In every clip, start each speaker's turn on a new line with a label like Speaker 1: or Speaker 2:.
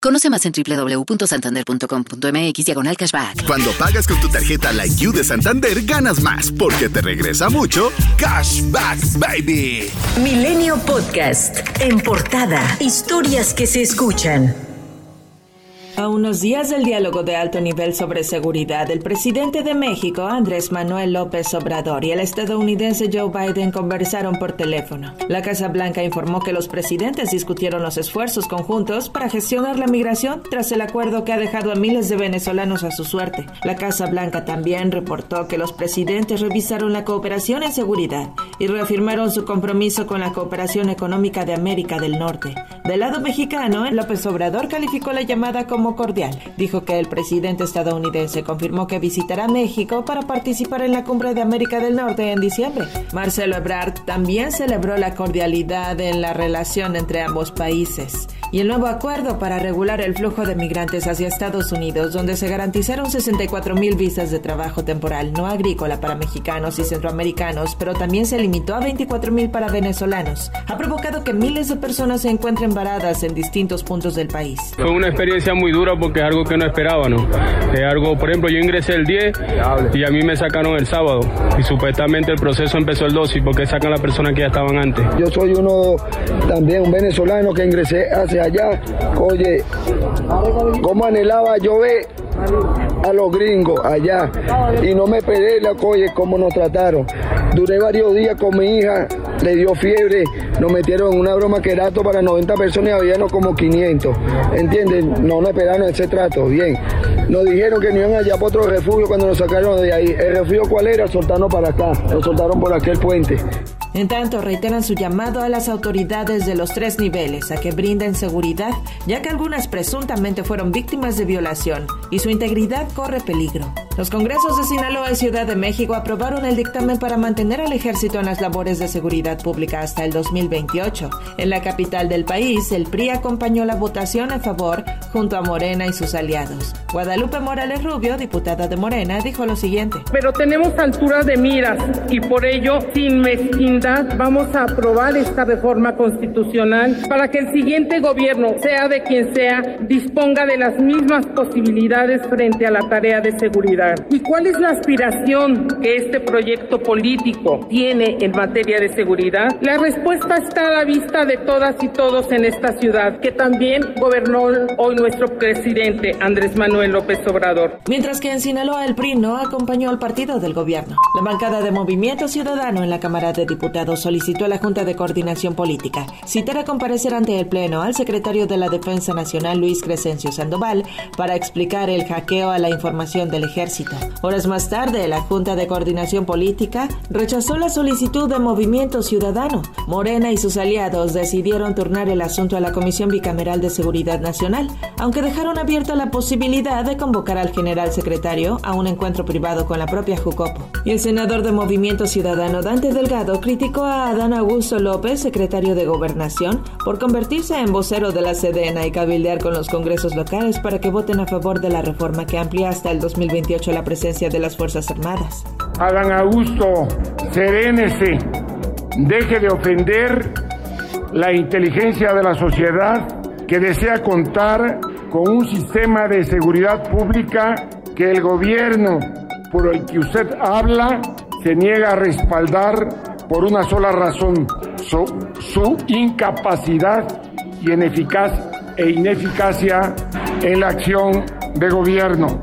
Speaker 1: Conoce más en www.santander.com.mx diagonal cashback.
Speaker 2: Cuando pagas con tu tarjeta Like You de Santander, ganas más porque te regresa mucho Cashback Baby.
Speaker 3: Milenio Podcast. En portada. Historias que se escuchan.
Speaker 4: A unos días del diálogo de alto nivel sobre seguridad, el presidente de México, Andrés Manuel López Obrador, y el estadounidense Joe Biden conversaron por teléfono. La Casa Blanca informó que los presidentes discutieron los esfuerzos conjuntos para gestionar la migración tras el acuerdo que ha dejado a miles de venezolanos a su suerte. La Casa Blanca también reportó que los presidentes revisaron la cooperación en seguridad y reafirmaron su compromiso con la cooperación económica de América del Norte. Del lado mexicano, López Obrador calificó la llamada como cordial. Dijo que el presidente estadounidense confirmó que visitará México para participar en la cumbre de América del Norte en diciembre. Marcelo Ebrard también celebró la cordialidad en la relación entre ambos países y el nuevo acuerdo para regular el flujo de migrantes hacia Estados Unidos, donde se garantizaron 64 mil visas de trabajo temporal no agrícola para mexicanos y centroamericanos, pero también se limitó a 24 mil para venezolanos. Ha provocado que miles de personas se encuentren varadas en distintos puntos del país.
Speaker 5: Fue una experiencia muy dura porque es algo que no esperaba, ¿no? Es algo, por ejemplo, yo ingresé el 10 y a mí me sacaron el sábado y supuestamente el proceso empezó el 12 y porque sacan a las personas que ya estaban antes.
Speaker 6: Yo soy uno también, un venezolano que ingresé hace allá. Oye, ¿cómo anhelaba yo ver a los gringos allá? Y no me pedí la oye, cómo nos trataron. Duré varios días con mi hija, le dio fiebre, nos metieron en una broma que era para 90 personas y habíamos como 500. ¿Entienden? No nos esperaron ese trato, bien. Nos dijeron que no iban allá para otro refugio cuando nos sacaron de ahí. ¿El refugio cuál era? Soltarnos para acá. Nos soltaron por aquel puente.
Speaker 4: En tanto, reiteran su llamado a las autoridades de los tres niveles a que brinden seguridad, ya que algunas presuntamente fueron víctimas de violación y su integridad corre peligro. Los congresos de Sinaloa y Ciudad de México aprobaron el dictamen para mantener al ejército en las labores de seguridad pública hasta el 2028. En la capital del país, el PRI acompañó la votación a favor junto a Morena y sus aliados. Guadalupe Morales Rubio, diputada de Morena, dijo lo siguiente.
Speaker 7: Pero tenemos altura de miras y por ello, sin mezquindad, vamos a aprobar esta reforma constitucional para que el siguiente gobierno, sea de quien sea, disponga de las mismas posibilidades frente a la tarea de seguridad. ¿Y cuál es la aspiración que este proyecto político tiene en materia de seguridad? La respuesta está a la vista de todas y todos en esta ciudad, que también gobernó hoy nuestro presidente Andrés Manuel López Obrador.
Speaker 4: Mientras que en Sinaloa el PRI no acompañó al partido del gobierno. La bancada de Movimiento Ciudadano en la Cámara de Diputados solicitó a la Junta de Coordinación Política citar a comparecer ante el Pleno al secretario de la Defensa Nacional Luis Crescencio Sandoval para explicar el hackeo a la información del ejército Horas más tarde, la Junta de Coordinación Política rechazó la solicitud de Movimiento Ciudadano. Morena y sus aliados decidieron turnar el asunto a la Comisión Bicameral de Seguridad Nacional, aunque dejaron abierta la posibilidad de convocar al general secretario a un encuentro privado con la propia Jucopo. Y el senador de Movimiento Ciudadano, Dante Delgado, criticó a Adán Augusto López, secretario de Gobernación, por convertirse en vocero de la Sedena y cabildear con los congresos locales para que voten a favor de la reforma que amplía hasta el 2028 la presencia de las Fuerzas Armadas.
Speaker 8: Adán Augusto, serénese, deje de ofender la inteligencia de la sociedad que desea contar con un sistema de seguridad pública que el gobierno por el que usted habla se niega a respaldar por una sola razón, su, su incapacidad y ineficaz, e ineficacia en la acción de gobierno.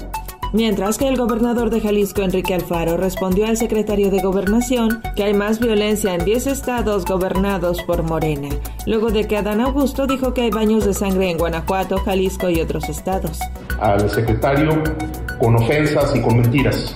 Speaker 4: Mientras que el gobernador de Jalisco, Enrique Alfaro, respondió al secretario de Gobernación que hay más violencia en 10 estados gobernados por Morena, luego de que Adán Augusto dijo que hay baños de sangre en Guanajuato, Jalisco y otros estados.
Speaker 9: Al secretario con ofensas y con mentiras,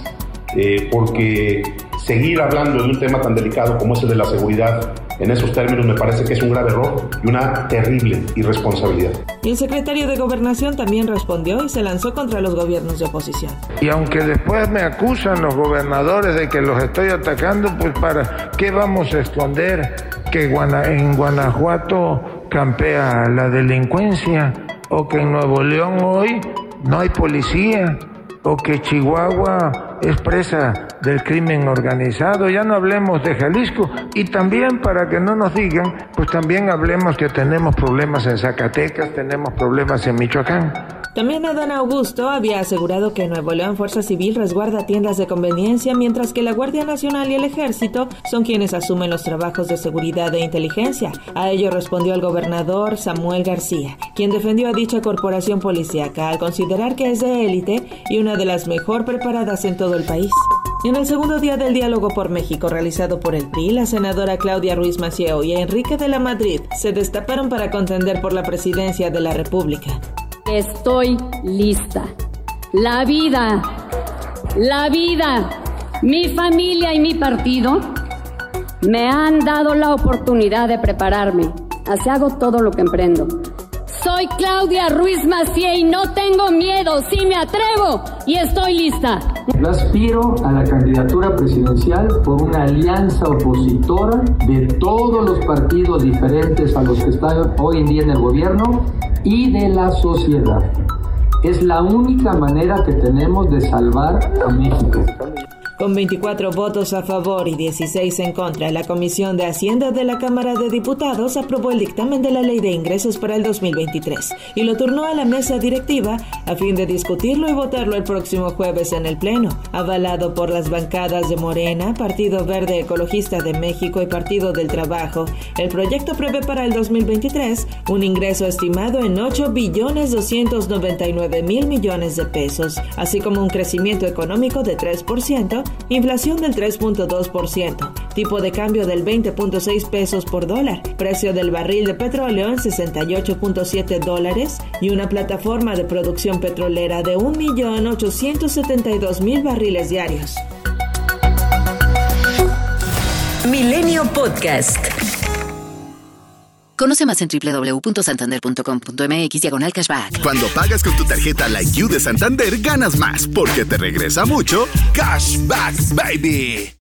Speaker 9: eh, porque seguir hablando de un tema tan delicado como ese de la seguridad en esos términos me parece que es un grave error y una terrible irresponsabilidad.
Speaker 4: Y el secretario de Gobernación también respondió y se lanzó contra los gobiernos de oposición.
Speaker 10: Y aunque después me acusan los gobernadores de que los estoy atacando, pues para qué vamos a esconder que en Guanajuato campea la delincuencia o que en Nuevo León hoy no hay policía o que Chihuahua es presa del crimen organizado, ya no hablemos de Jalisco y también para que no nos digan, pues también hablemos que tenemos problemas en Zacatecas, tenemos problemas en Michoacán.
Speaker 4: También Adán Augusto había asegurado que Nuevo León Fuerza Civil resguarda tiendas de conveniencia mientras que la Guardia Nacional y el Ejército son quienes asumen los trabajos de seguridad e inteligencia. A ello respondió el gobernador Samuel García, quien defendió a dicha corporación policíaca al considerar que es de élite y una de las mejor preparadas en todo el país. En el segundo día del diálogo por México realizado por el PRI, la senadora Claudia Ruiz Macieo y Enrique de la Madrid se destaparon para contender por la presidencia de la República.
Speaker 1: Estoy lista. La vida, la vida, mi familia y mi partido me han dado la oportunidad de prepararme. Así hago todo lo que emprendo. Soy Claudia Ruiz Macié y no tengo miedo, sí me atrevo y estoy lista.
Speaker 11: Yo aspiro a la candidatura presidencial por una alianza opositora de todos los partidos diferentes a los que están hoy en día en el gobierno y de la sociedad. Es la única manera que tenemos de salvar a México.
Speaker 4: Con 24 votos a favor y 16 en contra, la Comisión de Hacienda de la Cámara de Diputados aprobó el dictamen de la Ley de Ingresos para el 2023 y lo turnó a la mesa directiva a fin de discutirlo y votarlo el próximo jueves en el Pleno. Avalado por las bancadas de Morena, Partido Verde Ecologista de México y Partido del Trabajo, el proyecto prevé para el 2023 un ingreso estimado en 8 billones 299 mil millones de pesos, así como un crecimiento económico de 3% inflación del 3.2%, tipo de cambio del 20.6 pesos por dólar, precio del barril de petróleo en 68.7 dólares y una plataforma de producción petrolera de 1.872.000 barriles diarios.
Speaker 3: Milenio Podcast.
Speaker 12: Conoce más en www.santander.com.mx diagonal cashback.
Speaker 2: Cuando pagas con tu tarjeta Like You de Santander, ganas más porque te regresa mucho Cashback Baby.